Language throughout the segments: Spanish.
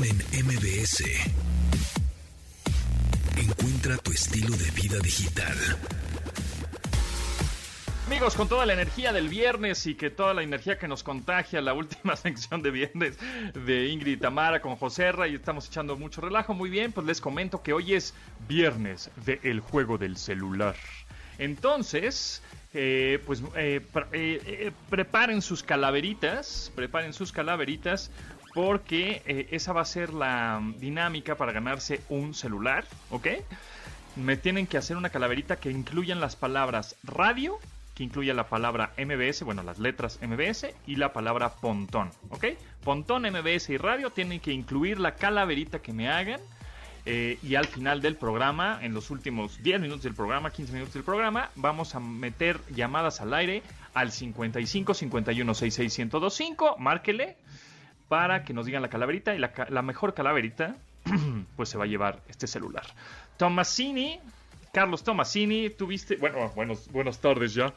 En MBS. Encuentra tu estilo de vida digital. Amigos, con toda la energía del viernes y que toda la energía que nos contagia la última sección de viernes de Ingrid Tamara con José y estamos echando mucho relajo. Muy bien, pues les comento que hoy es viernes de El Juego del Celular. Entonces, eh, pues eh, eh, preparen sus calaveritas, preparen sus calaveritas porque esa va a ser la dinámica para ganarse un celular, ¿ok? Me tienen que hacer una calaverita que incluyan las palabras radio, que incluya la palabra MBS, bueno, las letras MBS y la palabra pontón, ¿ok? Pontón, MBS y radio tienen que incluir la calaverita que me hagan. Eh, y al final del programa, en los últimos 10 minutos del programa, 15 minutos del programa, vamos a meter llamadas al aire al 55 51 66 1025. Márquele para que nos digan la calaverita y la, la mejor calaverita, pues se va a llevar este celular. Tomasini Carlos Tomasini, tuviste, bueno, buenos, buenas tardes ya.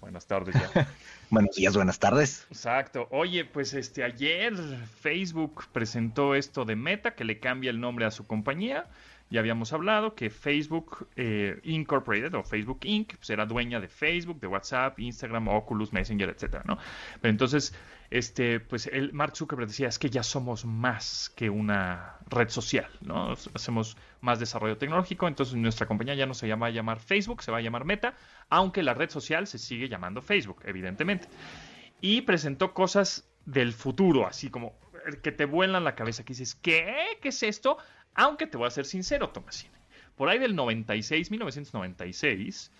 buenas tardes ya. Buenos días, buenas tardes. Exacto. Oye, pues este ayer Facebook presentó esto de Meta, que le cambia el nombre a su compañía. Ya habíamos hablado que Facebook eh, Incorporated o Facebook Inc. será dueña de Facebook, de WhatsApp, Instagram, Oculus, Messenger, etcétera, ¿no? Pero entonces, este, pues el Mark Zuckerberg decía es que ya somos más que una red social, ¿no? Hacemos más desarrollo tecnológico, entonces nuestra compañía ya no se llama a llamar Facebook, se va a llamar Meta, aunque la red social se sigue llamando Facebook, evidentemente. Y presentó cosas del futuro, así como que te vuelan la cabeza, que dices, ¿qué? ¿Qué es esto? Aunque te voy a ser sincero, Tomasini. Por ahí del 96, 1996,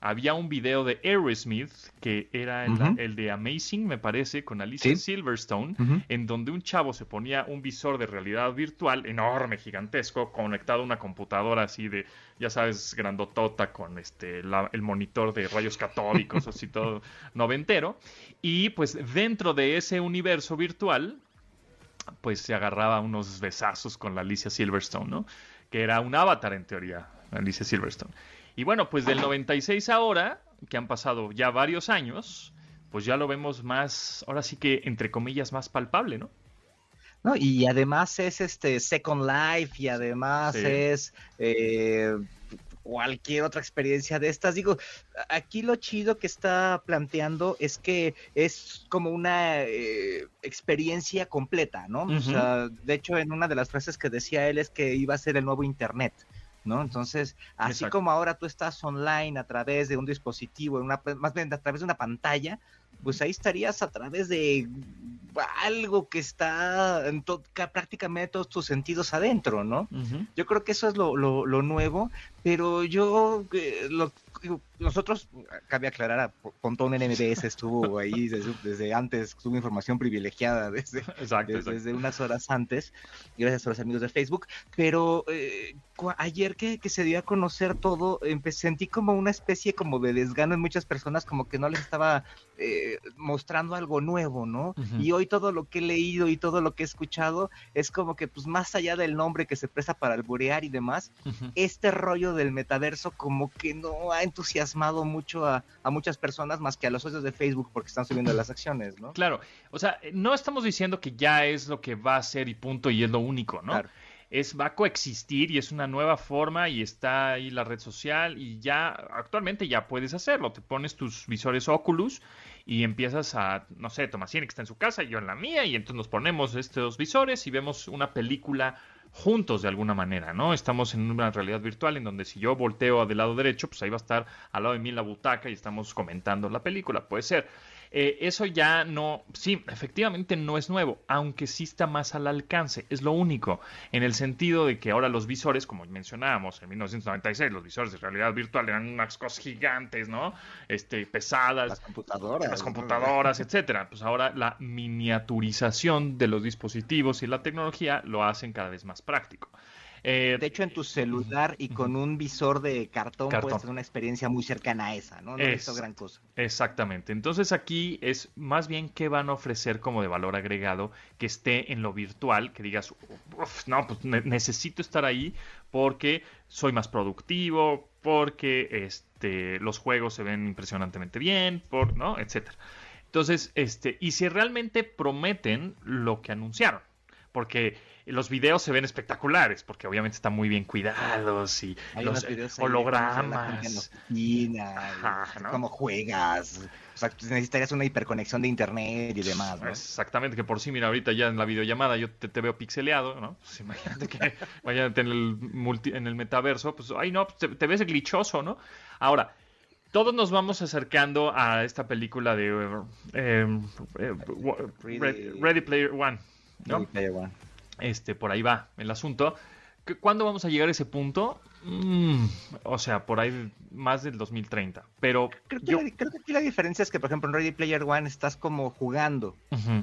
había un video de Aerosmith que era el, de Amazing, me parece, con Alicia Silverstone, en donde un chavo se ponía un visor de realidad virtual enorme, gigantesco, conectado a una computadora así de, ya sabes, grandotota con este el monitor de rayos catódicos, así todo noventero. Y pues dentro de ese universo virtual pues se agarraba unos besazos con la Alicia Silverstone, ¿no? Que era un avatar en teoría, Alicia Silverstone. Y bueno, pues del 96 ahora, que han pasado ya varios años, pues ya lo vemos más, ahora sí que entre comillas, más palpable, ¿no? No, y además es este Second Life y además es eh, cualquier otra experiencia de estas. Digo, aquí lo chido que está planteando es que es como una eh, experiencia completa, ¿no? O sea, de hecho, en una de las frases que decía él es que iba a ser el nuevo Internet. ¿no? Entonces, así como ahora tú estás online a través de un dispositivo, una, más bien a través de una pantalla, pues ahí estarías a través de algo que está en prácticamente todos tus sentidos adentro, ¿no? Yo creo que eso es lo, lo, nuevo, pero yo eh, lo, nosotros, cabe aclarar, Pontón en MBS estuvo ahí desde, antes, tuvo información privilegiada desde, desde, unas horas antes, gracias a los amigos de Facebook, pero eh, ayer que, que, se dio a conocer todo, sentí como una especie como de desgano en muchas personas, como que no les estaba eh, mostrando algo nuevo, ¿no? Y hoy todo lo que he leído y todo lo que he escuchado es como que, pues más allá del nombre que se presta para alburear y demás, este rollo del metaverso como que no ha entusiasmado mucho a, muchas personas más que a los socios de Facebook porque están subiendo las acciones, ¿no? Claro, o sea, no estamos diciendo que ya es lo que va a ser y punto y es lo único, ¿no? Claro es, va a coexistir y es una nueva forma y está ahí la red social y ya actualmente ya puedes hacerlo. Te pones tus visores Oculus y empiezas a, no sé, Tomasini que está en su casa y yo en la mía y entonces nos ponemos estos visores y vemos una película juntos de alguna manera, ¿no? Estamos en una realidad virtual en donde si yo volteo del lado derecho, pues ahí va a estar al lado de mí la butaca y estamos comentando la película, puede ser. Eh, eso ya no, sí, efectivamente no es nuevo, aunque sí está más al alcance, es lo único, en el sentido de que ahora los visores, como mencionábamos en 1996, los visores de realidad virtual eran unas cosas gigantes, ¿no? Este, pesadas. Las computadoras. Las computadoras, etcétera. Pues ahora la miniaturización de los dispositivos y la tecnología lo hacen cada vez más práctico. Eh, de hecho, en tu celular y con un visor de cartón, puedes tener una experiencia muy cercana a esa, ¿no? No es, gran cosa. Exactamente. Entonces aquí es más bien qué van a ofrecer como de valor agregado que esté en lo virtual, que digas, no, pues necesito estar ahí porque soy más productivo, porque este, los juegos se ven impresionantemente bien, por, ¿no? Etcétera. Entonces, este, y si realmente prometen lo que anunciaron porque los videos se ven espectaculares, porque obviamente están muy bien cuidados y los hologramas. Cómo juegas. O sea, necesitarías una hiperconexión de internet y demás, Exactamente, que por sí, mira, ahorita ya en la videollamada yo te, veo pixeleado, ¿no? Pues imagínate que vaya en el, en el metaverso, pues, ay, no, te, te ves glitchoso, ¿no? Ahora, todos nos vamos acercando a esta película de eh, eh, Ready, Player One. ¿no? Player One. Este, por ahí va el asunto. ¿Cuándo vamos a llegar a ese punto? Mm, o sea, por ahí más del 2030. Pero creo que, la, creo que aquí la diferencia es que, por ejemplo, en Ready Player One estás como jugando,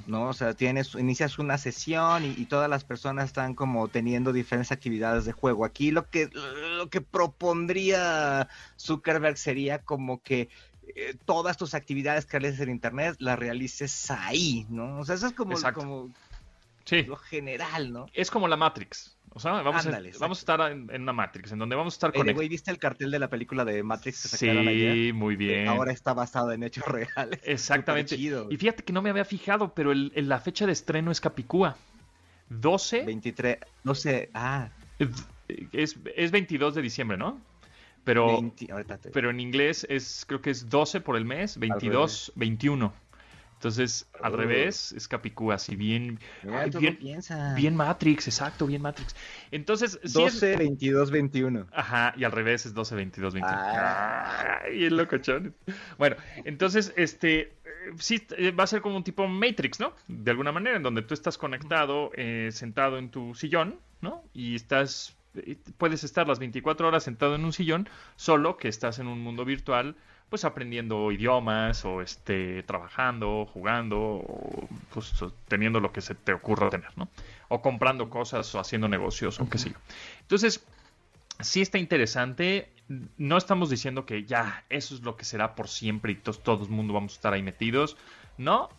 ¿no? O sea, tienes, inicias una sesión y, todas las personas están como teniendo diferentes actividades de juego. Aquí lo que, lo que propondría Zuckerberg sería como que eh, todas tus actividades que realices en Internet las realices ahí, ¿no? O sea, eso es como, como lo general, ¿no? Es como la Matrix. O sea, vamos, a, vamos a estar en, una Matrix, en donde vamos a estar conectados. ¿viste el cartel de la película de Matrix que sacaron Sí, muy bien. Ahora está basado en hechos reales. Exactamente. y fíjate que no me había fijado, pero el, la fecha de estreno es Capicúa. 12. 23. No sé. Ah. Es, es 22 de diciembre, ¿no? Pero, pero en inglés es creo que es 12 por el mes, 22, 21. Entonces, al revés, es Capicúa, así bien, bien, bien, Matrix, exacto, bien Matrix. Entonces, 12, 22, 21. Ajá, y al revés es 12, 22, 21. Ah. Ay, locochón. Bueno, entonces, este, sí, eh, va a ser como un tipo Matrix, ¿no? De alguna manera, en donde tú estás conectado, eh, sentado en tu sillón, ¿no? Y estás, eh, puedes estar las 24 horas sentado en un sillón, solo que estás en un mundo virtual pues aprendiendo idiomas o este trabajando, jugando o pues teniendo lo que se te ocurra tener, ¿no? O comprando cosas o haciendo negocios o qué sé yo. Entonces, sí está interesante. No estamos diciendo que ya eso es lo que será por siempre y todos, todo el mundo vamos a estar ahí metidos. No,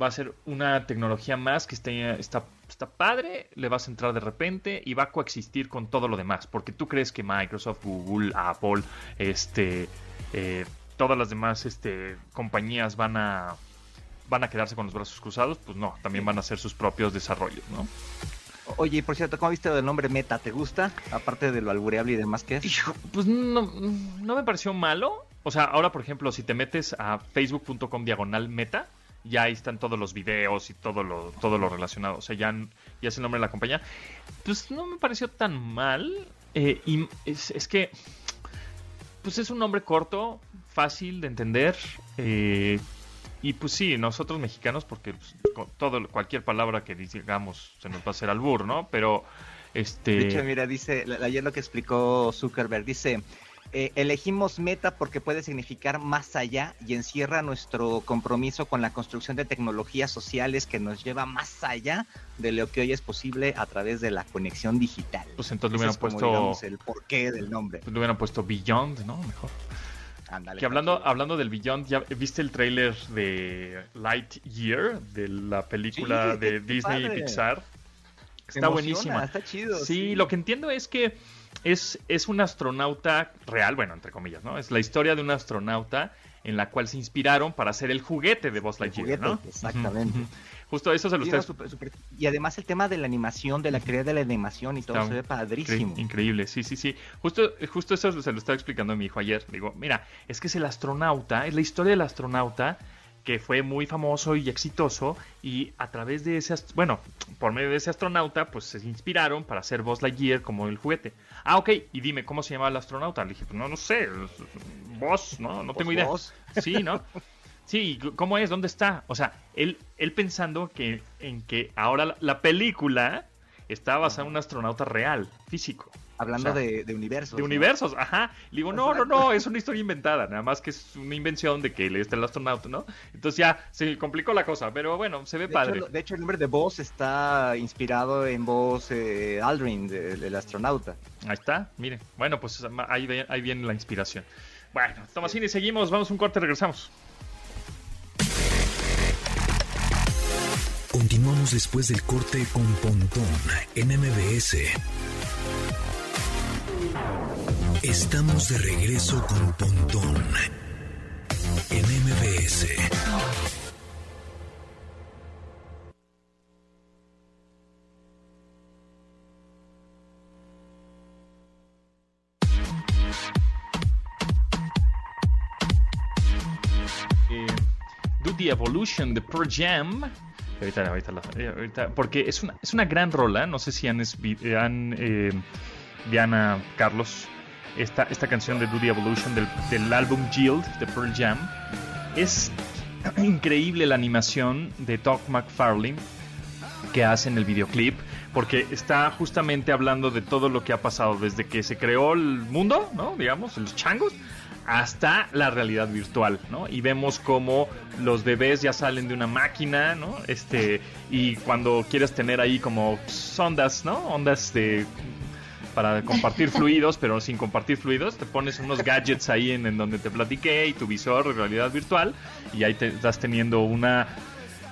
va a ser una tecnología más que está, está, está, padre, le vas a entrar de repente y va a coexistir con todo lo demás. Porque tú crees que Microsoft, Google, Apple, este, eh, todas las demás este, compañías van a, van a quedarse con los brazos cruzados, pues no, también van a hacer sus propios desarrollos, ¿no? Oye, por cierto, ¿cómo viste el nombre Meta? ¿Te gusta? Aparte de lo albureable y demás que es. pues no, no me pareció malo. O sea, ahora, por ejemplo, si te metes a facebook.com diagonal Meta, ya ahí están todos los videos y todo lo, todo lo relacionado. O sea, ya, ya es el nombre de la compañía. Pues no me pareció tan mal. Eh, y es, es que, pues es un nombre corto, fácil de entender. Eh, y pues sí, nosotros mexicanos, porque pues, todo, cualquier palabra que digamos se nos va a hacer albur, ¿no? Pero, este... mira, dice, ayer lo que explicó Zuckerberg, dice, eh, elegimos meta porque puede significar más allá y encierra nuestro compromiso con la construcción de tecnologías sociales que nos lleva más allá de lo que hoy es posible a través de la conexión digital. Pues entonces le hubieran puesto... el porqué del nombre. Pues le hubieran puesto Beyond, ¿no? Mejor que hablando, hablando del Beyond, ¿ya viste el tráiler de Lightyear? De la película de Disney y Pixar. Está buenísima. Está chido. Sí, lo que entiendo es que es, es un astronauta real, bueno, entre comillas, ¿no? Es la historia de un astronauta en la cual se inspiraron para hacer el juguete de Buzz Lightyear, ¿no? Exactamente. Justo eso se lo está... Y además el tema de la animación, de la creación de la animación y todo, se ve padrísimo. increíble, sí, sí, sí. Justo, justo eso se lo estaba explicando a mi hijo ayer. Digo, mira, es que es el astronauta, es la historia del astronauta que fue muy famoso y exitoso y a través de ese, bueno, por medio de ese astronauta, pues se inspiraron para hacer Buzz Lightyear como el juguete. Ah, ok, y dime, ¿cómo se llama el astronauta? Le dije, pues no, no sé, Buzz, ¿no? No tengo idea. Sí, ¿no? Sí, ¿cómo es? ¿Dónde está? O sea, él, él pensando que en que ahora la, película está basada en un astronauta real, físico. Hablando de, universos. De universos, ajá. Le digo, no, no, no, es una historia inventada, nada más que es una invención de que él está el astronauta, ¿no? Entonces ya se complicó la cosa, pero bueno, se ve padre. de hecho, el nombre de Buzz está inspirado en Buzz eh, Aldrin, del astronauta. Ahí está, miren. Bueno, pues ahí, ahí viene la inspiración. Bueno, Tomasini, seguimos, vamos un corte, regresamos. Continuamos después del corte con Pontón en MBS. Estamos de regreso con Pontón en MBS. Eh, Do Evolution de Pro Jam. Ahorita, ahorita, eh, ahorita, porque es una, es una gran rola. No sé si han, han eh, Diana, Carlos, esta, esta canción de Do the Evolution del, del álbum Yield de Pearl Jam. Es increíble la animación de Doc McFarlane que hace en el videoclip, porque está justamente hablando de todo lo que ha pasado desde que se creó el mundo, ¿no? Digamos, los changos, hasta la realidad virtual, ¿no? Y vemos cómo los bebés ya salen de una máquina, ¿no? Este, y cuando quieres tener ahí como ondas, ¿no? Ondas de para compartir fluidos, pero sin compartir fluidos, te pones unos gadgets ahí en, donde te platiqué y tu visor de realidad virtual y ahí te estás teniendo una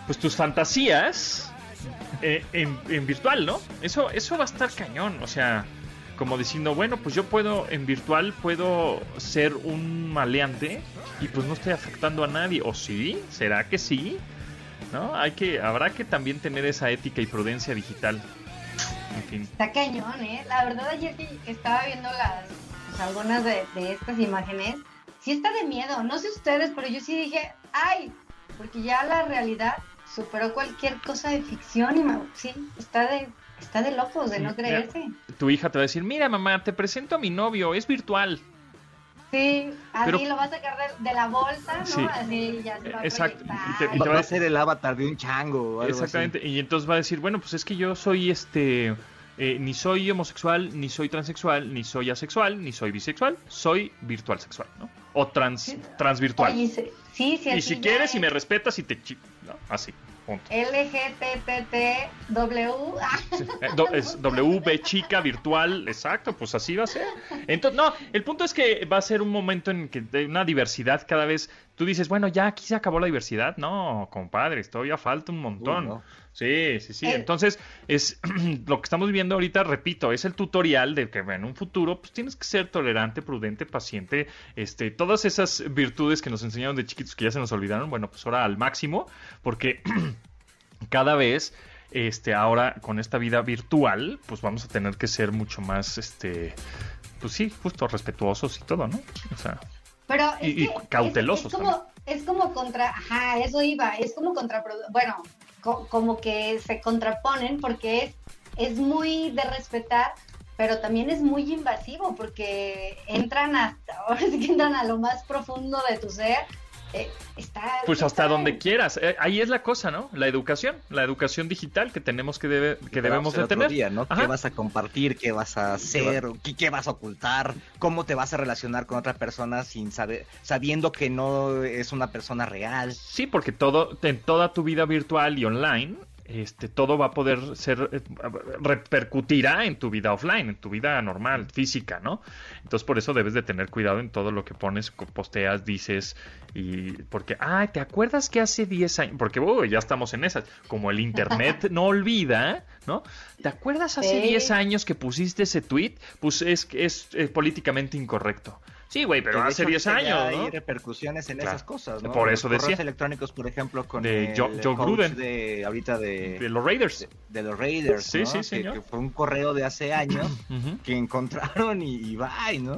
pues tus fantasías eh, en, en, virtual, ¿no? Eso eso va a estar cañón, o sea, como diciendo, bueno, pues yo puedo en virtual puedo ser un maleante y pues no estoy afectando a nadie, o sí, será que sí, ¿no? Hay que habrá que también tener esa ética y prudencia digital. Está cañón, ¿eh? La verdad ayer que, estaba viendo las pues, algunas de, estas imágenes, sí está de miedo. No sé ustedes, pero yo sí dije, ay, porque ya la realidad superó cualquier cosa de ficción y sí, está de está de locos de no creerse. tu hija te va a decir, mira mamá, te presento a mi novio, es virtual. Sí, así lo va a sacar de, la bolsa, ¿no? Así ya se va Exacto. y te, va a ser el avatar de un chango. Exactamente. Y entonces va a decir, bueno, pues es que yo soy este. Eh, ni soy homosexual, ni soy transexual, ni soy asexual, ni soy bisexual, soy virtual sexual, ¿no? O trans, transvirtual. sí, sí, y si quieres y me respetas y te... ¿no? Así. LGTTW. es W chica virtual, exacto, pues así va a ser. Entonces, no, el punto es que va a ser un momento en que una diversidad cada vez. Tú dices, bueno, ya aquí se acabó la diversidad. No, compadre, todavía falta un montón. Sí, sí, sí. Eh. Entonces, es lo que estamos viendo ahorita, repito, es el tutorial de que en un futuro pues tienes que ser tolerante, prudente, paciente, este, todas esas virtudes que nos enseñaron de chiquitos que ya se nos olvidaron, bueno, pues ahora al máximo, porque cada vez este ahora con esta vida virtual, pues vamos a tener que ser mucho más este pues sí, justo respetuosos y todo, ¿no? O sea, pero y, cautelosos. Es, como, es como contra, ajá, eso iba, es como contra, bueno, como que se contraponen porque es, es muy de respetar, pero también es muy invasivo porque entran hasta, ahora sí que entran a lo más profundo de tu ser eh, pues hasta donde quieras. Eh, ahí es la cosa, ¿no? La educación, la educación digital que tenemos que, debe, que debemos de tener. ¿Qué vas a compartir? ¿Qué vas a hacer? ¿Qué, ¿Qué, vas a ocultar? ¿Cómo te vas a relacionar con otra persona sin saber, sabiendo que no es una persona real? Sí, porque todo, en toda tu vida virtual y online este, todo va a poder ser, eh, repercutirá en tu vida offline, en tu vida normal, física, ¿no? Entonces por eso debes de tener cuidado en todo lo que pones, posteas, dices, y porque, ay, ¿te acuerdas que hace 10 años? Porque ya estamos en esas, como el Internet no olvida, ¿no? ¿Te acuerdas hace 10 años que pusiste ese tweet? Pues es, es, es políticamente incorrecto. Sí, güey, pero hace 10 años, ¿no? Hay repercusiones en esas cosas, ¿no? Por eso decía. electrónicos, por ejemplo, con de Joe, Gruden. De, ahorita de, de los Raiders. De, los Raiders, sí, sí, señor. Que, fue un correo de hace años que encontraron y, y bye, ¿no?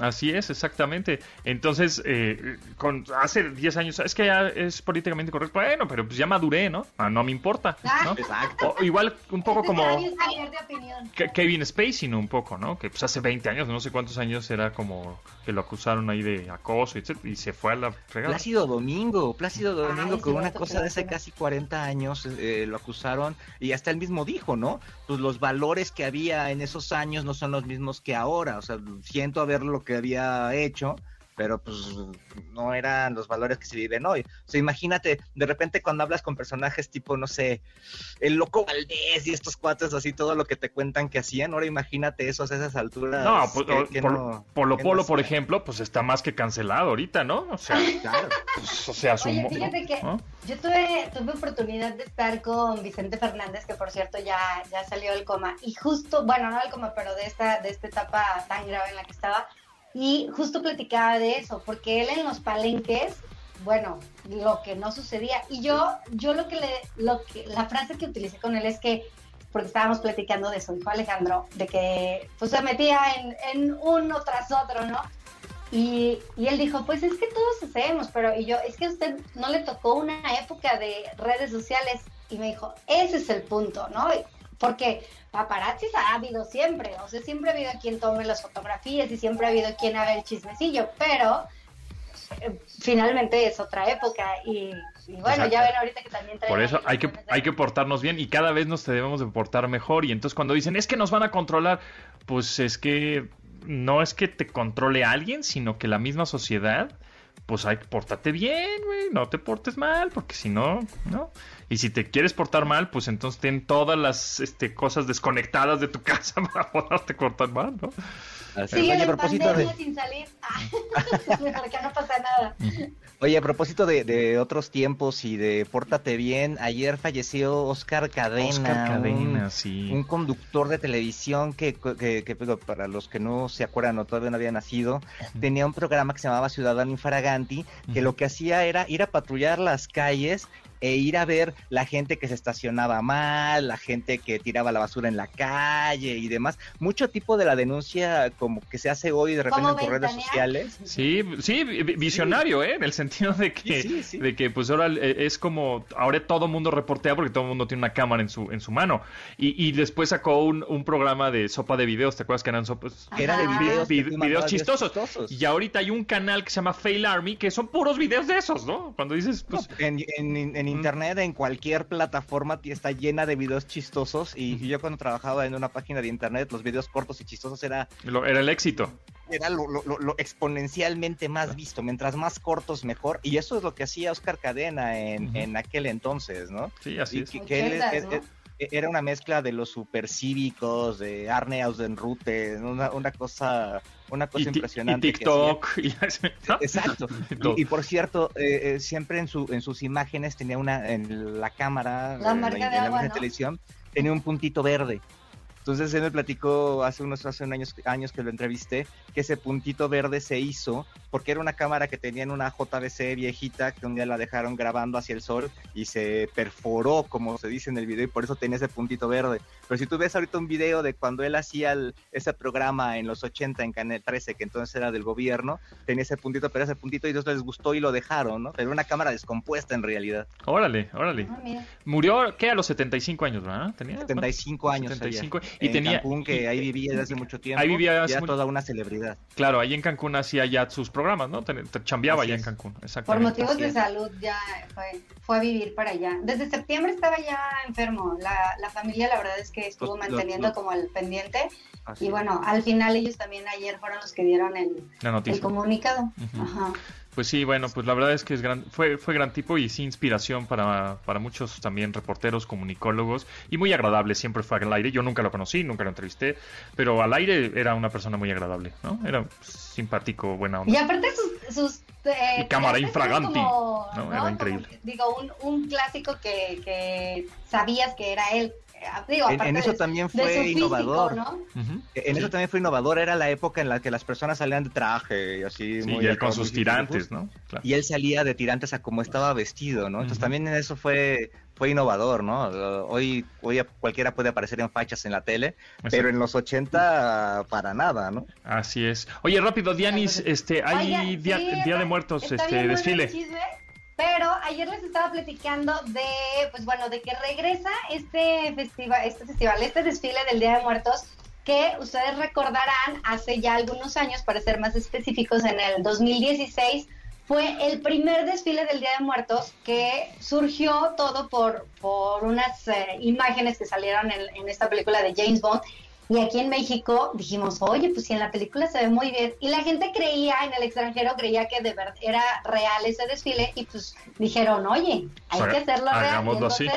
Así es, exactamente. Entonces, eh, con, hace 10 años, es que ya es políticamente correcto. Bueno, pero pues ya maduré, ¿no? Ah, no me importa. ¿no? Exacto. igual un poco como Kevin Spacey, ¿no? Un poco, ¿no? Que pues hace 20 años, no sé cuántos años era como que lo acusaron ahí de acoso y se fue a la fregada. Plácido Domingo, Plácido Domingo, con una cosa de hace casi 40 años eh, lo acusaron y hasta él mismo dijo, ¿no? Pues los valores que había en esos años no son los mismos que ahora. O sea, siento ver lo que había hecho, pero pues no eran los valores que se viven hoy. O sea, imagínate, de repente cuando hablas con personajes tipo, no sé, el loco Valdés y estos cuates así, todo lo que te cuentan que hacían, ahora imagínate eso a esas alturas. No, pues, por, Polo Polo, por ejemplo, pues está más que cancelado ahorita, ¿no? O sea, claro. Pues, o sea, Oye, fíjate que yo tuve, tuve oportunidad de estar con Vicente Fernández, que por cierto ya, ya salió del coma, y justo, bueno, no del coma, pero de esta, de esta etapa tan grave en la que estaba, y justo platicaba de eso, porque él en los palenques, bueno, lo que no sucedía. Y yo, yo lo que le, lo que, la frase que utilicé con él es que, porque estábamos platicando de su hijo Alejandro, de que pues se metía en, en uno tras otro, ¿no? Y, y, él dijo, pues es que todos hacemos, pero y yo, es que a usted no le tocó una época de redes sociales. Y me dijo, ese es el punto, ¿no? Porque paparazzis ha habido siempre, o sea, siempre ha habido quien tome las fotografías y siempre ha habido quien haga el chismecillo, pero eh, finalmente es otra época y, bueno, ya ven ahorita que también Por eso hay que, hay que portarnos bien y cada vez nos debemos de portar mejor y entonces cuando dicen es que nos van a controlar, pues es que no es que te controle alguien, sino que la misma sociedad pues hay que portarte bien, güey, no te portes mal, porque si no, ¿no? Y si te quieres portar mal, pues entonces ten todas las este, cosas desconectadas de tu casa para poderte cortar mal, ¿no? Sí, Oye, a propósito de... sin salir, ah, porque no pasa nada. Oye, a propósito de, otros tiempos y de pórtate bien, ayer falleció Oscar Cadena. Oscar Cadena, sí. Un conductor de televisión que, que, para los que no se acuerdan o todavía no había nacido, tenía un programa que se llamaba Ciudadano Infraganti, que lo que hacía era ir a patrullar las calles e ir a ver la gente que se estacionaba mal, la gente que tiraba la basura en la calle y demás. Mucho tipo de la denuncia como que se hace hoy de repente en redes sociales. Sí, sí, visionario, ¿eh? En el sentido de que, de que pues ahora eh, es como, ahora todo el mundo reportea porque todo el mundo tiene una cámara en su, en su mano. Y, y después sacó un, un, programa de sopa de videos, ¿te acuerdas que eran sopas? Era de videos, videos chistosos. Y ahorita hay un canal que se llama Fail Army que son puros videos de esos, ¿no? Cuando dices, pues... en, en internet, en cualquier plataforma, está llena de videos chistosos. Y, yo cuando trabajaba en una página de internet, los videos cortos y chistosos era... era el éxito. Era lo, exponencialmente más visto. Mientras más cortos, mejor. Y eso es lo que hacía Oscar Cadena en, aquel entonces, ¿no? Sí, así es. Era una mezcla de los supercívicos, de Arne Ausenrute, una, una cosa una cosa impresionante. Y TikTok. Exacto. Y, por cierto, eh, eh, siempre en, su, en sus imágenes tenía una, en la cámara, la marca de, agua, televisión, tenía un puntito verde. Entonces él me platicó hace unos hace años, años que lo entrevisté que ese puntito verde se hizo porque era una cámara que tenía en una JVC viejita que un día la dejaron grabando hacia el sol y se perforó, como se dice en el video, y por eso tenía ese puntito verde. Pero si tú ves ahorita un video de cuando él hacía ese programa en los 80 en Canal 13, que entonces era del gobierno, tenía ese puntito, pero ese puntito y ellos les gustó y lo dejaron, ¿no? Pero una cámara descompuesta en realidad. Órale, órale. Ah, Murió, ¿qué? A los 75 años, ¿verdad? Tenía 75 años. 75 y tenía Cancún, que ahí vivía desde hace mucho tiempo. Ahí vivía ya toda una celebridad. Claro, ahí en Cancún hacía ya sus programas, ¿no? Te, chambeaba allá en Cancún, Por motivos de salud ya fue, fue, a vivir para allá. Desde septiembre estaba ya enfermo. La, la familia, la verdad es que estuvo manteniendo como el pendiente. y bueno, al final ellos también ayer fueron los que dieron el, el comunicado. Ajá. Pues sí, bueno, pues la verdad es que es gran, fue, fue gran tipo y sí inspiración para, para muchos también reporteros, comunicólogos y muy agradable, siempre fue al aire. Yo nunca lo conocí, nunca lo entrevisté, pero al aire era una persona muy agradable, ¿no? Era simpático, buena onda. Y aparte sus... sus eh, cámara infraganti, ¿no? Era increíble. digo, un, un clásico que, que sabías que era él en, eso también fue innovador. En eso también fue innovador. Era la época en la que las personas salían de traje y así. muy y con sus tirantes, ¿no? Y él salía de tirantes a como estaba vestido, ¿no? Entonces también en eso fue fue innovador, ¿no? Hoy, hoy cualquiera puede aparecer en fachas en la tele, pero en los 80 para nada, ¿no? Así es. Oye, rápido, Dianis, este, hay día, de Muertos, este desfile. Pero ayer les estaba platicando de, pues bueno, de que regresa este festival, este festival, este desfile del Día de Muertos, que ustedes recordarán hace ya algunos años, para ser más específicos, en el 2016, fue el primer desfile del Día de Muertos que surgió todo por, por unas eh, imágenes que salieron en, en, esta película de James Bond y aquí en México dijimos, oye, pues si en la película se ve muy bien. Y la gente creía, en el extranjero creía que de verdad era real ese desfile y pues dijeron, oye, hay que hacerlo real. entonces,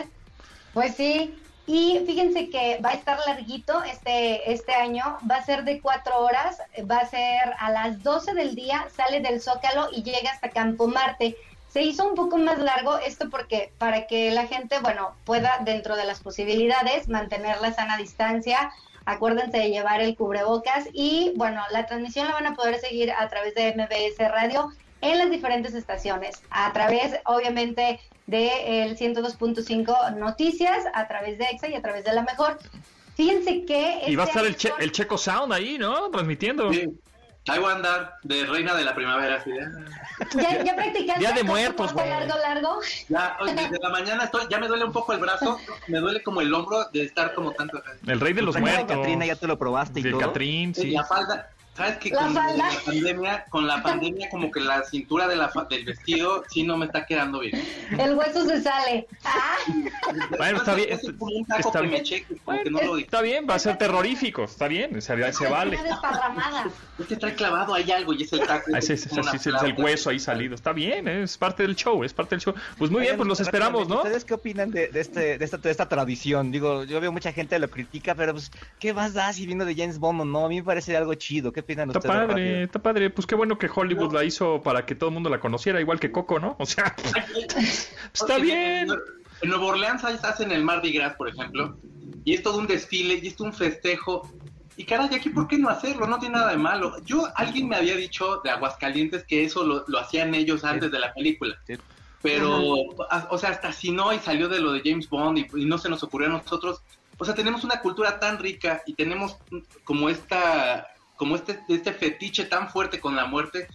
pues sí. Y fíjense que va a estar larguito este, este año, va a ser de cuatro horas, va a ser a las 12 del día, sale del Zócalo y llega hasta Campo Marte. Se hizo un poco más largo esto porque para que la gente, bueno, pueda dentro de las posibilidades mantener la sana distancia, Acuérdense de llevar el cubrebocas y bueno, la transmisión la van a poder seguir a través de MBS Radio en las diferentes estaciones, a través obviamente del 102.5 Noticias, a través de EXA y a través de La Mejor. Fíjense que... Y va a este estar el, Checo Sound ahí, ¿no? Transmitiendo. Ahí voy a andar de reina de la primavera, ¿sí? ¿Ya, ya practicaste? Día de muertos, güey. largo, largo? Ya, hoy desde la mañana estoy, ya me duele un poco el brazo, me duele como el hombro de estar como tanto. El rey de los Pues muertos. Catrina, ya te lo probaste y Sí, todo. Catrín, sí. La falda, ¿sabes qué? La Con falda. la pandemia, con la pandemia como que la cintura de la del vestido sí no me está quedando bien. El hueso se sale. Ah, Bueno, está bien, está que bien. que no está va a ser terrorífico, está bien, se, se vale. Una desparramada. Es que trae clavado ahí algo y es el taco. Ah, ese- ese es el hueso ahí salido. Está bien, es parte del show, es parte del show. Pues muy bien, pues los esperamos, ¿no? ¿Ustedes qué opinan de, de este, de, esta, de esta tradición? Digo, yo veo mucha gente lo critica, pero pues, ¿qué más da si vino de James Bond o no? A mí me parece algo chido. ¿Qué opinan Está ustedes? padre, rápido? está padre. Pues qué bueno que Hollywood la hizo para que todo el mundo la conociera, igual que Coco, ¿no? O sea, está Oye, bien. En, Nueva Orleans ahí hacen el Mardi Gras, por ejemplo, y es todo un desfile y es todo un festejo. Y caray, aquí ¿por qué no hacerlo? No tiene nada de malo. Yo, alguien me había dicho de Aguascalientes que eso lo, lo hacían ellos antes de la película. Pero, o sea, hasta si no y salió de lo de James Bond y, y no se nos ocurrió a nosotros. O sea, tenemos una cultura tan rica y tenemos como esta, como este, este fetiche tan fuerte con la muerte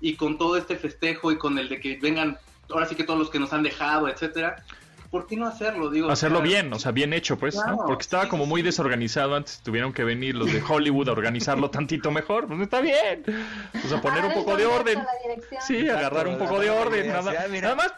y con todo este festejo y con el de que vengan, ahora sí que todos los que nos han dejado, etcétera. ¿Por qué no hacerlo? Digo, Hacerlo o sea, bien, o sea, bien hecho, pues, ¿no? Claro, Porque estaba sí, como sí, muy sí. desorganizado antes, tuvieron que venir los de Hollywood a organizarlo tantito mejor, pues está bien. O sea, poner un poco de orden. la dirección. Sí, Exacto, agarrar un poco de orden, idea, nada, sí, nada más,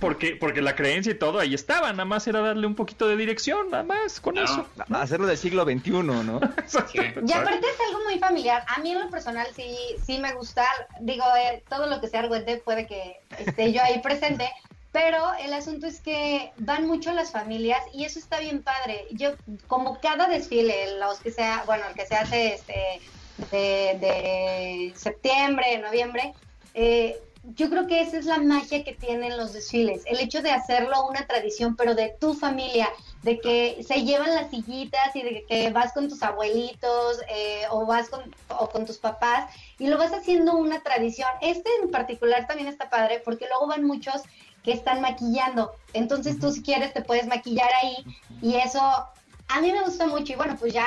porque, porque la creencia y todo ahí estaba, nada más era darle un poquito de dirección, nada más, con Claro. eso. A- Hacerlo del siglo XXI, ¿no? Y aparte es algo muy familiar. A mí en lo personal sí, sí me gusta. Digo, eh, todo lo que sea argüente puede que esté yo ahí presente. Pero el asunto es que van mucho las familias y eso está bien padre. Yo, como cada desfile, los que sea, bueno, el que se hace este de, de septiembre, noviembre, eh, yo creo que esa es la magia que tienen los desfiles. El hecho de hacerlo una tradición, pero de tu familia, de que se llevan las sillitas y de que vas con tus abuelitos eh, o vas con, o con tus papás y lo vas haciendo una tradición. Este en particular también está padre porque luego van muchos que están maquillando. Entonces tú si quieres te puedes maquillar ahí y eso a mí me gusta mucho y bueno, pues ya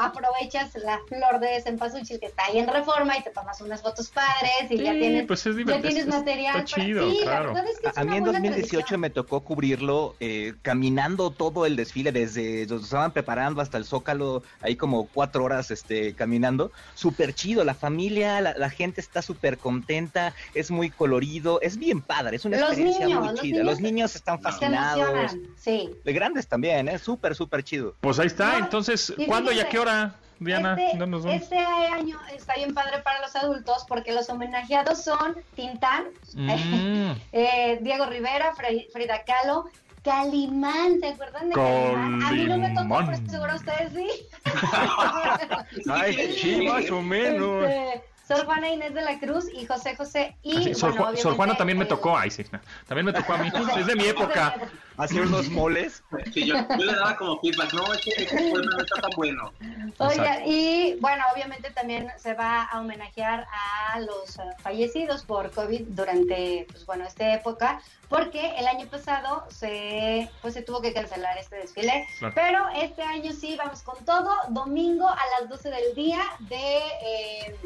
aprovechas la flor de cempasúchil que está ahí en Reforma y te tomas unas fotos padres y ya tienes, pues es ya divertido, tienes está material. para- chido, sí, claro. la verdad es que es A mí en buena 2018 tradición. me tocó cubrirlo eh, caminando todo el desfile desde donde estaban preparando hasta el Zócalo, ahí como cuatro horas este, caminando. Súper chido, la familia, la, la gente está súper contenta, es muy colorido, es bien padre, es una Los experiencia niños, muy los chida. niños los niños están fascinados, sí. de grandes también, es súper, súper chido. Pues ahí está, No, entonces, ¿cuándo y a fíjense, qué hora, Diana? Este, este año está bien padre para los adultos porque los homenajeados son Tintán, Mm, eh, Diego Rivera, Fre- Frida Kahlo, Calimán, ¿se acuerdan de Calimán? A mí no me tocó, pero seguro ustedes sí. Ay, sí, más o menos. Este, Sor Juana Inés de la Cruz y José José y Ah, sí, Sor, bueno, Ju- Sor Juana también me tocó, ay sí, no, también me tocó a mí, es de mi época. Hacer unos moles. Sí, yo, yo le daba como feedback, no, es que no está tan bueno. Oiga, y bueno, obviamente también se va a homenajear a los eh, fallecidos por COVID durante, pues bueno, esta época, porque el año pasado se, pues se tuvo que cancelar este desfile, Claro. pero este año sí vamos con todo, domingo a las 12 del día de... eh,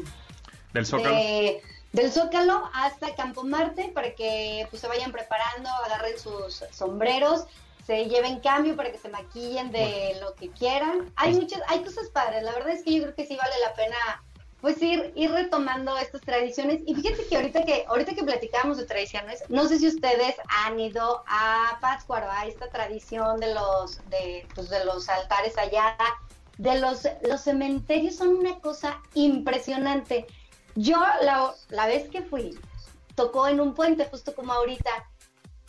Del Zócalo. de- del Zócalo hasta Campo Marte para que pues se vayan preparando, agarren sus sombreros, se lleven cambio para que se maquillen de lo que quieran. Hay muchas, hay cosas padres, la verdad es que yo creo que sí vale la pena pues ir, ir retomando estas tradiciones. Y fíjate que ahorita que, ahorita que platicamos de tradiciones, no sé si ustedes han ido a Pátzcuaro, a esta tradición de los, de, pues, de los altares allá, de los, los cementerios son una cosa impresionante. Yo la, la vez que fui, tocó en un puente, justo como ahorita,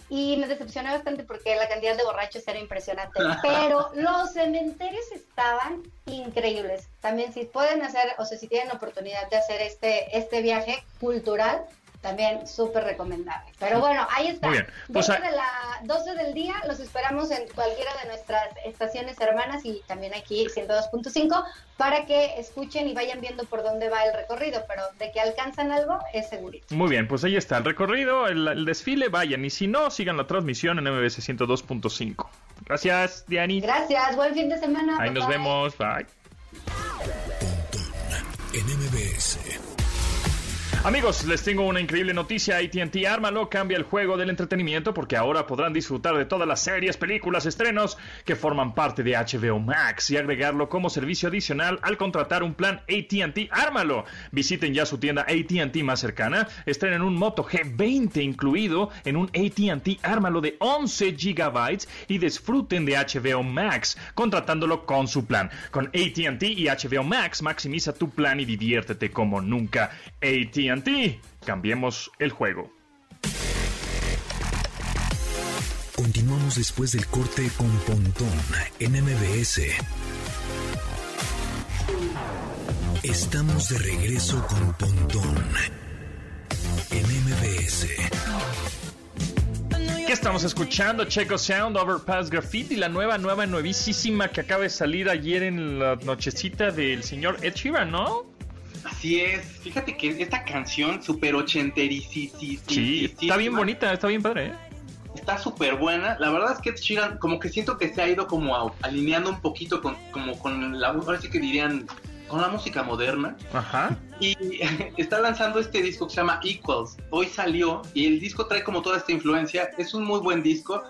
y me decepcioné bastante porque la cantidad de borrachos era impresionante. Pero los cementerios estaban increíbles. También si pueden hacer, o sea, si tienen la oportunidad de hacer este, este viaje cultural, también súper recomendable. Pero bueno, ahí está. Muy bien. Pues, 12, ah- de la, 12 del día, los esperamos en cualquiera de nuestras estaciones hermanas y también aquí 102.5 para que escuchen y vayan viendo por dónde va el recorrido, pero de que alcanzan algo es segurito. Muy bien, pues ahí está el recorrido, el, el desfile, vayan, y si no, sigan la transmisión en MBS 102.5. Gracias, Diani. Gracias, buen fin de semana. Ahí nos bye. vemos, bye. en MBS. Amigos, les tengo una increíble noticia. ATT Ármalo cambia el juego del entretenimiento porque ahora podrán disfrutar de todas las series, películas, estrenos que forman parte de HBO Max y agregarlo como servicio adicional al contratar un plan ATT Ármalo. Visiten ya su tienda ATT más cercana, estrenen un Moto G20 incluido en un ATT Ármalo de 11 GB y disfruten de HBO Max contratándolo con su plan. Con ATT y HBO Max maximiza tu plan y diviértete como nunca. ATT cambiemos el juego. Continuamos después del corte con Pontón en MBS. Estamos de regreso con Pontón en MBS. ¿Qué estamos escuchando? Checo Sound, Overpass Graffiti, la nueva, nueva, nuevísima que acaba de salir ayer en la nochecita del señor Ed Sheeran, ¿no? Así es, fíjate que esta canción súper ochentericísima. Sí, está bien bonita, está bien padre, ¿eh? Está súper buena. La verdad es que Sheeran, como que siento que se ha ido como alineando un poquito con, como con la, ahora sí que dirían, con la música moderna. Ajá. Y está lanzando este disco que se llama Equals. Hoy salió y el disco trae como toda esta influencia. Es un muy buen disco.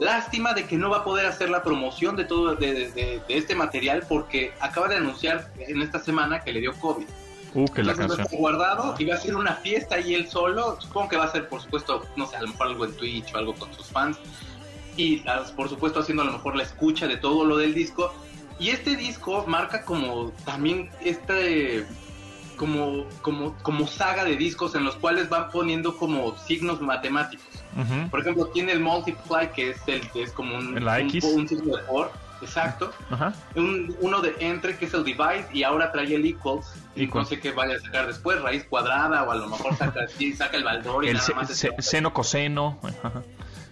Lástima de que no va a poder hacer la promoción de todo de, de este material porque acaba de anunciar en esta semana que le dio COVID. Uh, que la canción. Guardado y va a hacer una fiesta ahí él solo. Supongo que va a ser, por supuesto, no sé, a lo mejor algo en Twitch o algo con sus fans. Y por supuesto haciendo a lo mejor la escucha de todo lo del disco. Y este disco marca como también este como, como, como saga de discos en los cuales van poniendo como signos matemáticos. Por ejemplo, tiene el Multiply, que es el es como un, un, signo de por Exacto. Un, uno de entre que es el divide y ahora trae el equals. Y no sé qué vaya a sacar después, raíz cuadrada o a lo mejor saca, saca el baldor y el nada más seno coseno.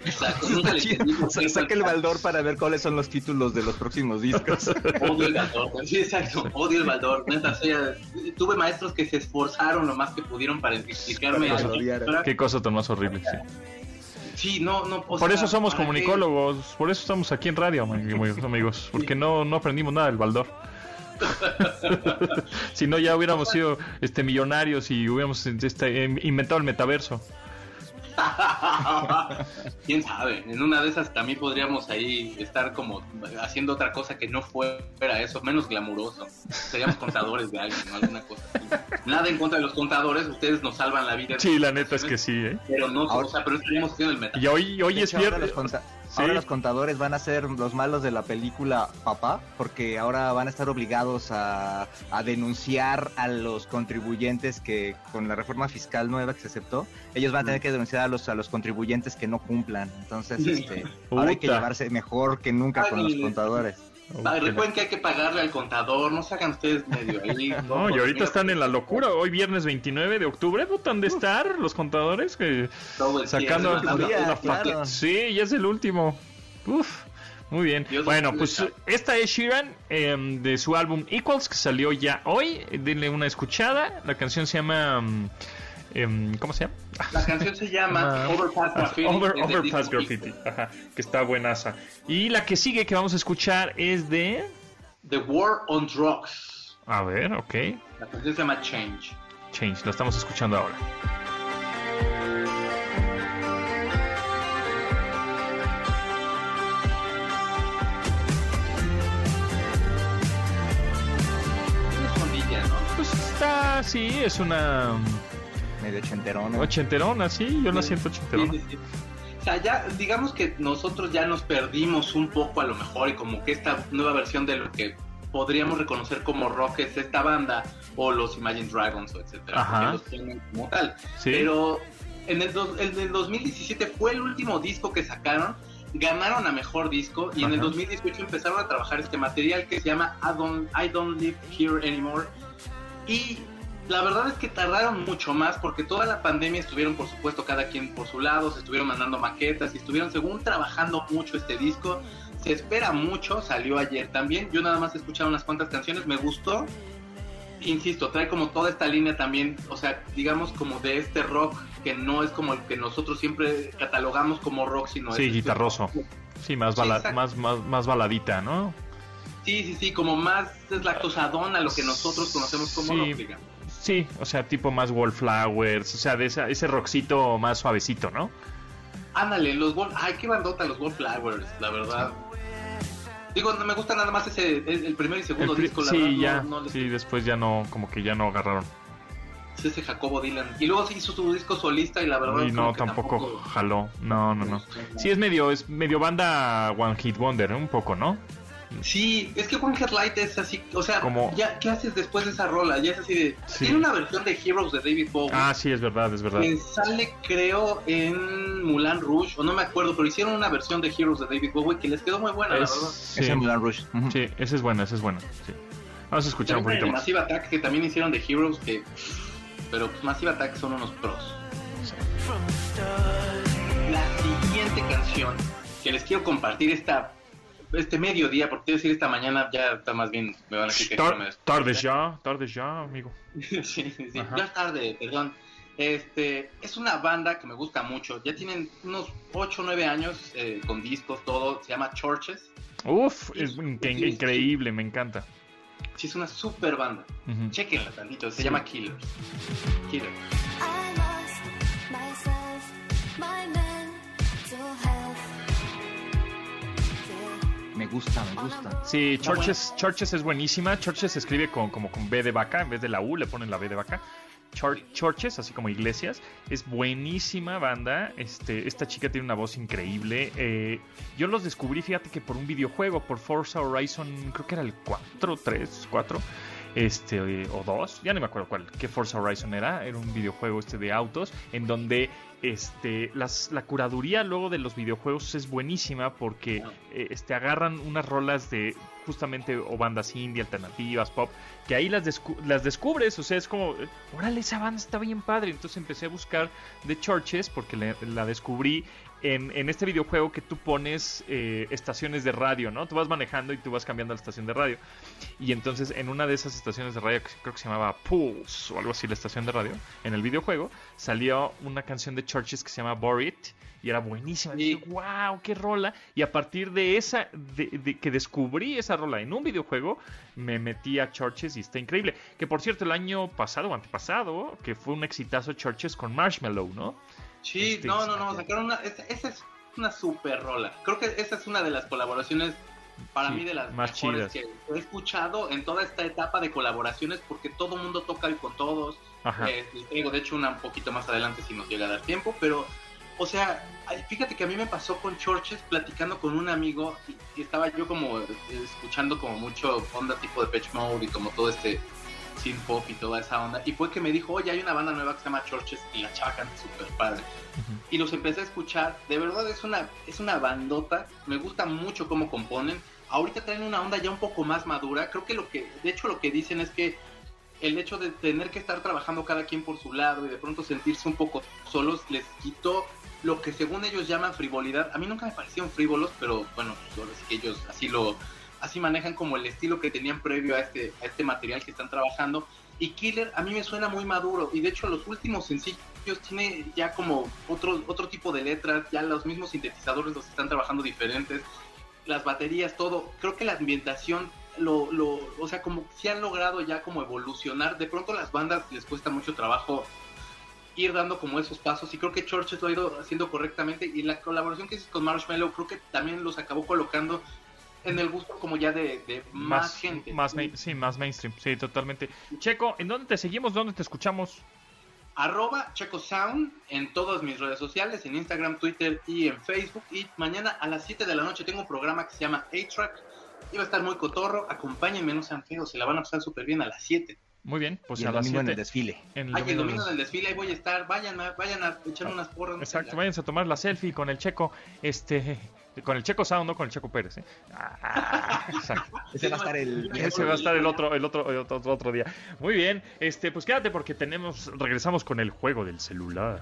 Exacto, nunca le Saca el baldor para ver cuáles son los títulos de los próximos discos. Odio el baldor, sí, exacto, odio el baldor. Neta, tuve maestros que se esforzaron lo más que pudieron para explicarme. Qué cosa tan más horrible, sí. Sí, no, no. por eso somos comunicólogos, por eso estamos aquí en radio, amigos, porque no, no aprendimos nada del Baldor. si no, ya hubiéramos sido este, millonarios y hubiéramos este, inventado el metaverso. Quién sabe, en una de esas también podríamos ahí estar como haciendo otra cosa que no fuera eso, menos glamuroso. Seríamos contadores de alguien, ¿no? alguna cosa Nada en contra de los contadores, ustedes nos salvan la vida. Sí, la neta es que sí, ¿eh? Pero no, o sea, pero estaríamos haciendo el meta. Y hoy, hoy es viernes. Ahora los contadores van a ser los malos de la película Papá, porque ahora van a estar obligados a, denunciar a los contribuyentes que con la reforma fiscal nueva que se aceptó, ellos van a tener que denunciar a los, a los contribuyentes que no cumplan. Entonces, este, ahora hay que llevarse mejor que nunca con los contadores. Recuerden que hay que pagarle al contador, no se hagan ustedes medio ahí. No, y ahorita están en la locura. Hoy viernes 29 de octubre, ¿votan de estar los contadores? que Sacando la, Sí, ya es el último. Uf. Muy bien. bueno, pues esta es Sheeran em, de su álbum Equals que salió ya hoy. Denle una escuchada. La canción se llama... ¿Cómo se llama? La canción se llama Overpass Graffiti. Overpass Graffiti, ajá, que está buenaza. Y la que sigue que vamos a escuchar es de... The War on Drugs. A ver, ok. La canción se llama Change. Change, la estamos escuchando ahora. Pues está, sí, es una medio ochenterona. Ochenterona, sí, yo la siento ochenterona. O sea, ya, digamos que nosotros ya nos perdimos un poco a lo mejor y como que esta nueva versión de lo que podríamos reconocer como rock es esta banda o los Imagine Dragons o etcétera, los tienen como tal. Pero en el, en el 2017 fue el último disco que sacaron ganaron a mejor disco y en el 2018 empezaron a trabajar este material que se llama I Don't, I Don't Live Here Anymore y la verdad es que tardaron mucho más porque toda la pandemia estuvieron, por supuesto, cada quien por su lado, se estuvieron mandando maquetas y estuvieron, según, trabajando mucho este disco. Se espera mucho, salió ayer también. Yo nada más he escuchado unas cuantas canciones, me gustó. Insisto, trae como toda esta línea también, o sea, digamos como de este rock que no es como el que nosotros siempre catalogamos como rock, sino sí, guitarroso. Sí, más, más, más, más baladita, ¿no? Sí, sí, sí, como más es a lo que nosotros conocemos como rock, digamos. Sí, o sea, tipo más Wallflowers, o sea, de esa, ese rockcito más suavecito, ¿no? Ándale, los Wall... Ay, qué bandota los Wallflowers, la verdad. Digo, no me gusta nada más ese, el primer y segundo disco, la sí, ya, sí, después ya no, como que ya no agarraron. Sí, ese Jacobo Dylan. Y luego sí hizo su disco solista y la verdad... Y no, tampoco, jaló, no, no, no. Sí, es medio, es medio banda One Hit Wonder, un poco, ¿no? Sí, es que One Headlight es así, o sea, ya, ¿qué haces después de esa rola? Ya es así de... Tiene una versión de Heroes de David Bowie. Ah, sí, es verdad, es verdad. Que sale, creo, en Mulan Rouge, o no me acuerdo, pero hicieron una versión de Heroes de David Bowie que les quedó muy buena, la verdad. Sí. Es en Mulan Rouge. Sí, esa es buena, esa es buena, sí. Vamos a escuchar un poquito más. Massive Attack, que también hicieron de Heroes, que... Pero pues, Massive Attack son unos pros. La siguiente canción que les quiero compartir esta este mediodía, porque quiero decir esta mañana ya está más bien, me van a decir que Tarde ya, tarde ya, amigo. sí, sí, ya es tarde, perdón. Este, es una banda que me gusta mucho. Ya tienen unos 8 o 9 años eh, con discos, todo. Se llama Churches. Uf, es increíble, me encanta. Sí, es una super banda. Chequenla tantito, se llama Killers. Killers. Me gusta, me gusta. Sí, Churches, Churches es buenísima. Churches se escribe con, como con B de vaca, en vez de la U le ponen la B de vaca. Churches, así como iglesias, es buenísima banda. Este, esta chica tiene una voz increíble. Eh, yo los descubrí, fíjate que por un videojuego, por Forza Horizon, creo que era el 4, 3, 4 este o 2, ya no me acuerdo cuál, qué Forza Horizon era, era un videojuego este de autos en donde este, las, la curaduría luego de los videojuegos es buenísima porque eh, este, agarran unas rolas de justamente o bandas indie, alternativas, pop, que ahí las, las descubres, o sea, es como, órale, esa banda está bien padre. Entonces empecé a buscar de Churches porque la descubrí en, este videojuego que tú pones eh, estaciones de radio, ¿no? Tú vas manejando y tú vas cambiando la estación de radio. Y entonces en una de esas estaciones de radio, que creo que se llamaba Pulse o algo así, la estación de radio, en el videojuego salió una canción de Churches que se llama Borit y era buenísima. Y dije, wow, qué rola. Y a partir de esa, de, que descubrí esa rola en un videojuego, me metí a Churches y está increíble. Que por cierto, el año pasado o antepasado, que fue un exitazo Churches con Marshmallow, ¿no? Sí, este, no, no, no, sacaron una, esa, es una super rola. Creo que esa es una de las colaboraciones, para mí, de las más mejores que he escuchado en toda esta etapa de colaboraciones, porque todo mundo toca con todos. Eh, digo, de hecho, una un poquito más adelante si nos llega a dar tiempo, pero, o sea, fíjate que a mí me pasó con Churches platicando con un amigo y, estaba yo como eh, escuchando como mucho onda tipo de Patch Mode y como todo este synth pop y toda esa onda. Y fue que me dijo, oye, hay una banda nueva que se llama Churches y la chava canta súper padre. Y los empecé a escuchar. De verdad es una, es una bandota. Me gusta mucho cómo componen. Ahorita traen una onda ya un poco más madura. Creo que lo que, de hecho, lo que dicen es que el hecho de tener que estar trabajando cada quien por su lado y de pronto sentirse un poco solos les quitó lo que según ellos llaman frivolidad. A mí nunca me parecieron frívolos, pero bueno, pues que ellos así lo, así manejan como el estilo que tenían previo a este, a este material que están trabajando. Y Killer a mí me suena muy maduro y de hecho los últimos sencillos tiene ya como otro, otro tipo de letras, ya los mismos sintetizadores los están trabajando diferentes, las baterías, todo. Creo que la ambientación lo, lo, o sea, como si han logrado ya como evolucionar. De pronto las bandas les cuesta mucho trabajo ir dando como esos pasos y creo que Churches lo ha ido haciendo correctamente y la colaboración que hice con Marshmallow creo que también los acabó colocando en el gusto como ya de, más, gente. Más sí, más mainstream, sí, totalmente. Checo, ¿en dónde te seguimos? ¿Dónde te escuchamos? Arroba Checo Sound en todas mis redes sociales, en Instagram, Twitter y en Facebook. Y mañana a las 7 de la noche tengo un programa que se llama A-Track. Y va a estar muy cotorro. Acompáñenme, no sean feos, se la van a pasar súper bien a las 7. Muy bien, pues a las 7. en el desfile. En el, el domingo en el desfile, ahí voy a estar. Vayan a, vayan a echar unas porras. Exacto, váyanse a tomar la selfie con el Checo. Este con el Checo Sound, no con el Checo Pérez. ¿eh? Ah, ese va a estar el Ese va a estar el otro, el otro, el otro, otro, día. Muy bien, este, pues quédate porque tenemos, regresamos con el juego del celular.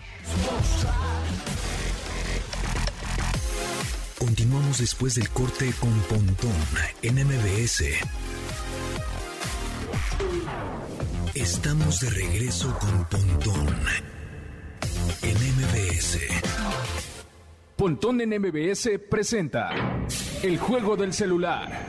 Continuamos después del corte con Pontón en MBS. Estamos de regreso con Pontón en MBS. Pontón en MBS presenta El juego del celular.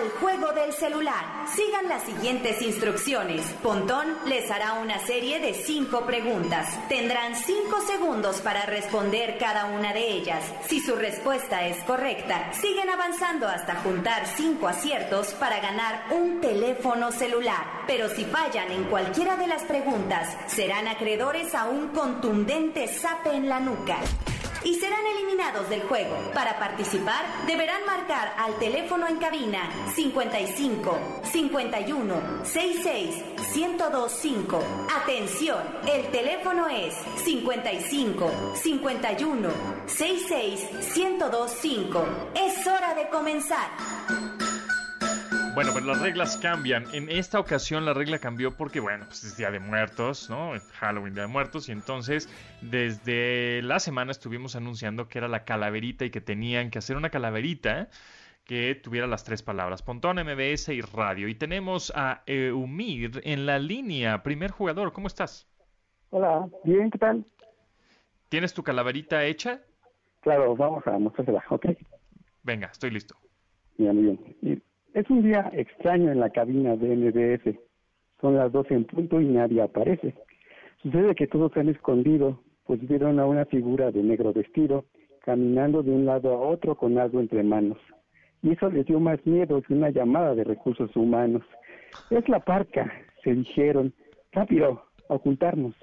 Al juego del celular. Sigan las siguientes instrucciones. Pontón les hará una serie de cinco preguntas. Tendrán cinco segundos para responder cada una de ellas. Si su respuesta es correcta, siguen avanzando hasta juntar cinco aciertos para ganar un teléfono celular. Pero si fallan en cualquiera de las preguntas, serán acreedores a un contundente zape en la nuca y serán eliminados del juego. Para participar, deberán marcar al teléfono en cabina 55 51 66 1025. Atención, el teléfono es 55 51 66 1025. Es hora de comenzar. Bueno, pero las reglas cambian. En esta ocasión la regla cambió porque, bueno, pues es Día de Muertos, ¿no? Halloween, Día de Muertos. Y entonces, desde la semana estuvimos anunciando que era la calaverita y que tenían que hacer una calaverita que tuviera las tres palabras, Pontón, MBS y Radio. Y tenemos a Eumir en la línea, primer jugador. ¿Cómo estás? Hola, bien, ¿qué tal? ¿Tienes tu calaverita hecha? Claro, vamos a mostrársela, ¿ok? Venga, estoy listo. Bien, bien. Es un día extraño en la cabina de MBS. Son las 12 en punto y nadie aparece. Sucede que todos se han escondido, pues vieron a una figura de negro vestido caminando de un lado a otro con algo entre manos. Y eso les dio más miedo que una llamada de recursos humanos. Es la parca, se dijeron. Rápido, ocultarnos.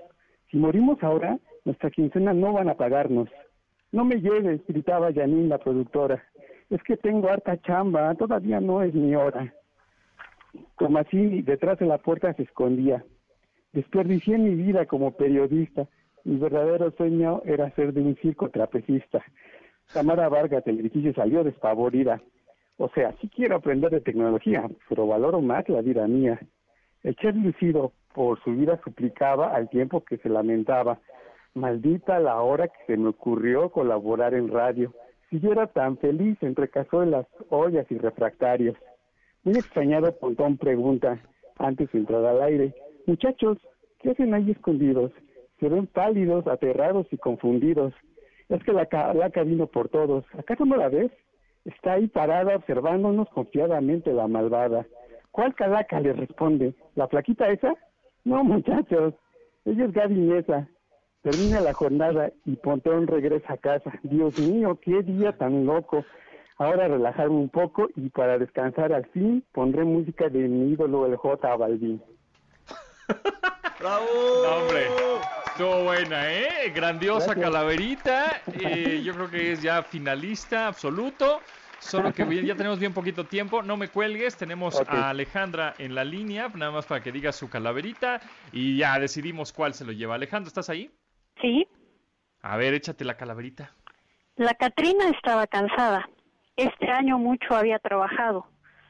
Si morimos ahora, nuestra quincena no van a pagarnos. No me lleves, gritaba Janine, la productora es que tengo harta chamba, todavía no es mi hora. Como así, detrás de la puerta se escondía. Desperdicié mi vida como periodista. Mi verdadero sueño era ser de un circo trapecista. Tamara Vargas del edificio salió despavorida. O sea, sí quiero aprender de tecnología, pero valoro más la vida mía. El chef lucido por su vida suplicaba al tiempo que se lamentaba. Maldita la hora que se me ocurrió colaborar en radio si yo era tan feliz entre cazuelas, ollas y refractarios. Muy extrañado, Pontón pregunta, antes de entrar al aire, muchachos, ¿qué hacen ahí escondidos? Se ven pálidos, aterrados y confundidos. Es que la calaca vino por todos. ¿Acaso no la ves? Está ahí parada observándonos confiadamente la malvada. ¿Cuál calaca? le responde. ¿La flaquita esa? No, muchachos. Ella es Gaby Mesa, Termina la jornada y Pontón regresa a casa. Dios mío, qué día tan loco. Ahora relajarme un poco y para descansar al fin pondré música de mi ídolo, el J. Balvin. ¡Bravo! hombre, estuvo buena, ¿eh? Grandiosa calaverita. Eh, yo creo que es ya finalista absoluto. Solo que ya tenemos bien poquito tiempo. No me cuelgues. Tenemos a Alejandra en la línea, nada más para que diga su calaverita. Y ya decidimos cuál se lo lleva. Alejandra, ¿estás ahí? Sí. A ver, échate la calaverita. La Catrina estaba cansada. Este año mucho había trabajado.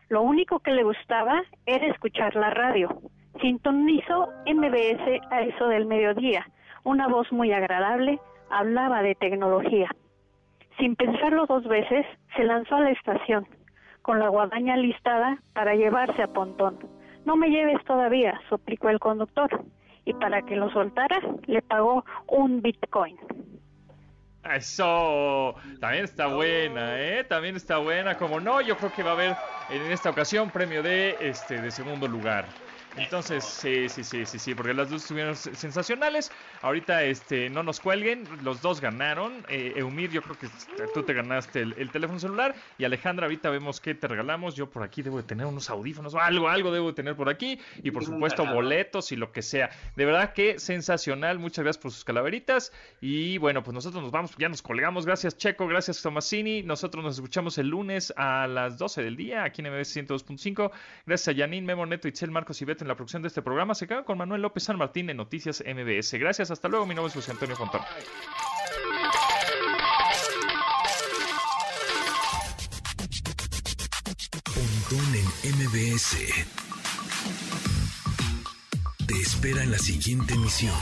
Lo único que le gustaba era escuchar la radio. Sintonizó MBS a eso del mediodía. Una voz muy agradable hablaba de tecnología. Sin pensarlo dos veces, se lanzó a la estación, con la guadaña listada para llevarse a Pontón. No me lleves todavía, suplicó el conductor y para que lo soltara le pagó un bitcoin. Eso, también está buena, ¿eh? También está buena. Como no, yo creo que va a haber en esta ocasión premio de este de segundo lugar. Entonces, sí, sí, sí, sí, sí, porque las dos estuvieron sensacionales. Ahorita, este, no nos cuelguen, los dos ganaron. Eh, Eumir, yo creo que tú te ganaste el, teléfono celular. Y Alejandra, ahorita vemos qué te regalamos. Yo por aquí debo de tener unos audífonos o algo, algo debo de tener por aquí. Y por supuesto, boletos y lo que sea. De verdad que sensacional. Muchas gracias por sus calaveritas. Y bueno, pues nosotros nos vamos, ya nos colgamos. Gracias, Checo, gracias, Tomasini. Nosotros nos escuchamos el lunes a las 12 del día aquí en MBS 102.5. Gracias a Janine, Memo Neto, Itzel, Marcos y Beto la producción de este programa. Se quedan con Manuel López San Martín en Noticias MBS. Gracias, hasta luego. Mi nombre es José Antonio Fontón. Pontón en MBS. Te espera en la siguiente emisión.